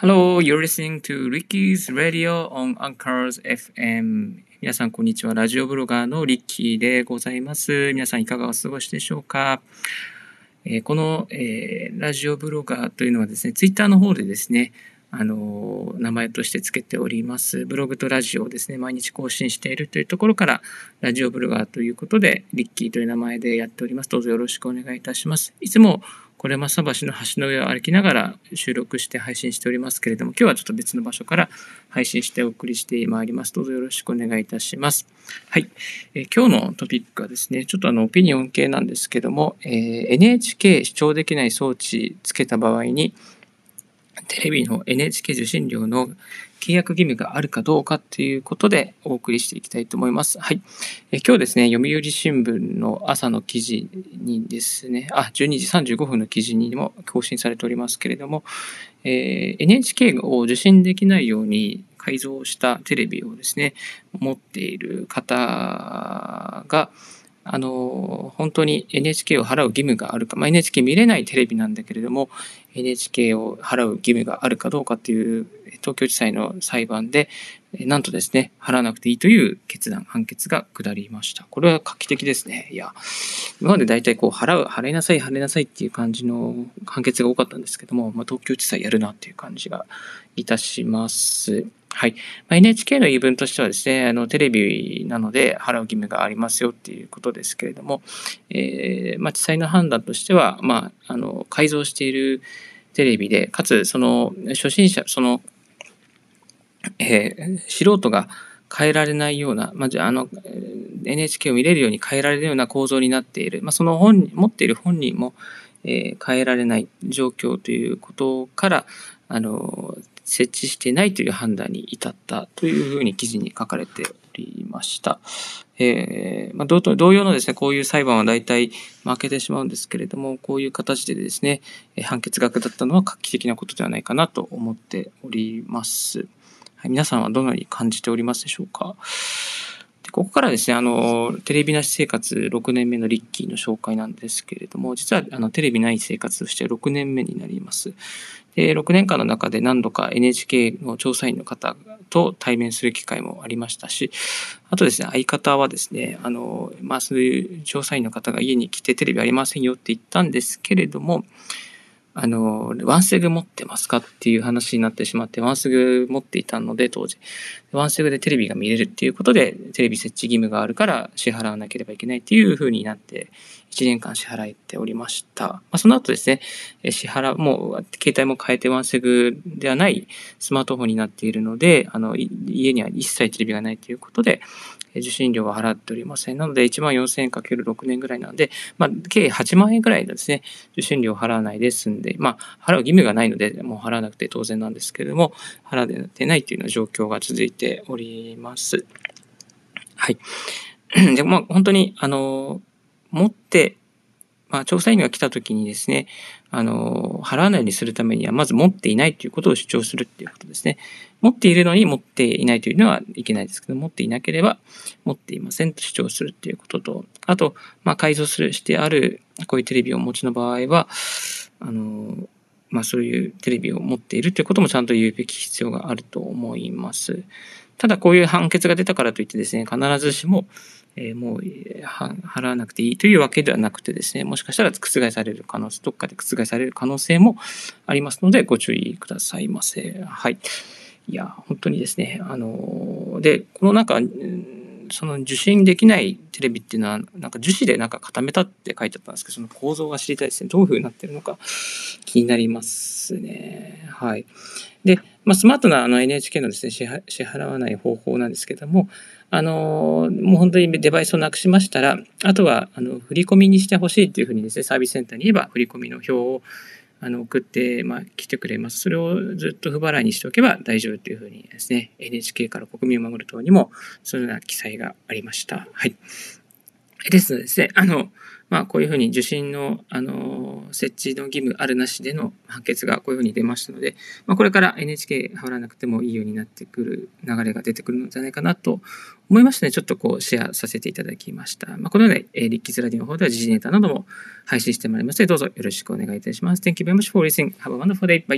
Hello, you're listening to Ricky's Radio on Anchors FM. 皆さん、こんにちは。ラジオブロガーのリッキーでございます。皆さん、いかがお過ごしでしょうか、えー、この、えー、ラジオブロガーというのはですね、ツイッターの方でですね、あの名前として付けております。ブログとラジオをですね、毎日更新しているというところから、ラジオブロガーということで、リッキーという名前でやっております。どうぞよろしくお願いいたします。いつもこれ正橋の橋の上を歩きながら収録して配信しておりますけれども、今日はちょっと別の場所から配信してお送りしてまいります。どうぞよろしくお願いいたします。はい。えー、今日のトピックはですね、ちょっとあの、オピニオン系なんですけども、えー、NHK 視聴できない装置つけた場合に、テレビの NHK 受信料の契約義務があるかどうかっていうことでお送りしていきたいと思います。はい。え今日ですね、読売新聞の朝の記事にですね、あ、12時35分の記事にも更新されておりますけれども、えー、NHK を受信できないように改造したテレビをですね、持っている方が、あの、本当に NHK を払う義務があるか、まあ、NHK 見れないテレビなんだけれども、NHK を払う義務があるかどうかっていう東京地裁の裁判で、なんとですね、払わなくていいという決断、判決が下りました。これは画期的ですね。いや、今まで大体こう、払う、払いなさい、払いなさいっていう感じの判決が多かったんですけども、まあ、東京地裁やるなっていう感じがいたします。はい。まあ、NHK の言い分としてはですね、あの、テレビなので払う義務がありますよっていうことですけれども、えー、まあ、地裁の判断としては、まあ、あの、改造しているテレビで、かつ、その、初心者、その、えー、素人が変えられないような、まあ、あの、NHK を見れるように変えられるような構造になっている、まあ、その本、持っている本人も、えー、変えられない状況ということから、あの、設置してないという判断に至ったというふうに記事に書かれておりました。えー、まあ、同様のですね、こういう裁判は大体負けてしまうんですけれども、こういう形でですね、判決が下ったのは画期的なことではないかなと思っております。はい、皆さんはどのように感じておりますでしょうか？ここからですね、あの、テレビなし生活6年目のリッキーの紹介なんですけれども、実はあのテレビない生活として6年目になります。で6年間の中で何度か NHK の調査員の方と対面する機会もありましたし、あとですね、相方はですね、あの、まあ、そういう調査員の方が家に来てテレビありませんよって言ったんですけれども、あの、ワンセグ持ってますかっていう話になってしまって、ワンセグ持っていたので、当時。ワンセグでテレビが見れるっていうことで、テレビ設置義務があるから支払わなければいけないっていう風になって、1年間支払えておりました。まあ、その後ですね、支払、もう、携帯も変えてワンセグではないスマートフォンになっているので、あの、家には一切テレビがないということで、受信料は払っておりません。なので、1万4000円かける6年ぐらいなんで、まあ、計8万円ぐらいですね、受信料を払わないで済んで、まあ、払う義務がないので、もう払わなくて当然なんですけれども、払ってないというような状況が続いております。はい。で、まあ、本当に、あの、持ってまあ、調査員が来た時にですね、あの、払わないようにするためには、まず持っていないということを主張するっていうことですね。持っているのに持っていないというのはいけないですけど、持っていなければ持っていませんと主張するっていうことと、あと、まあ、改造する、してある、こういうテレビをお持ちの場合は、あの、まあ、そういうテレビを持っているということもちゃんと言うべき必要があると思います。ただ、こういう判決が出たからといってですね、必ずしも、えー、もう払わなくていいというわけではなくてですね、もしかしたら覆される可能性、どっかで覆される可能性もありますので、ご注意くださいませ。はい。いや、本当にですね、あの、で、このなんか、その受信できないテレビっていうのは、なんか樹脂でなんか固めたって書いてあったんですけど、その構造が知りたいですね。どういう風になってるのか気になりますね。はい。で、まあ、スマートなあの NHK のですね、支払わない方法なんですけども、あの、もう本当にデバイスをなくしましたら、あとは、あの、振り込みにしてほしいっていうふうにですね、サービスセンターに言えば、振り込みの表をあの送って、まあ、来てくれます。それをずっと不払いにしておけば大丈夫というふうにですね、NHK から国民を守る党にも、そのような記載がありました。はい。ですのでですね、あの、まあ、こういうふうに受診の、あの、設置の義務あるなしでの判決がこういうふうに出ましたので、まあ、これから NHK 払わなくてもいいようになってくる流れが出てくるのじゃないかなと思いましてね、ちょっとこうシェアさせていただきました。まあ、このように、えー、リッキーズラディの方では時事ネタなども配信してまいりますので、どうぞよろしくお願いいたします。Thank you very much for listening. Have a wonderful day. Bye.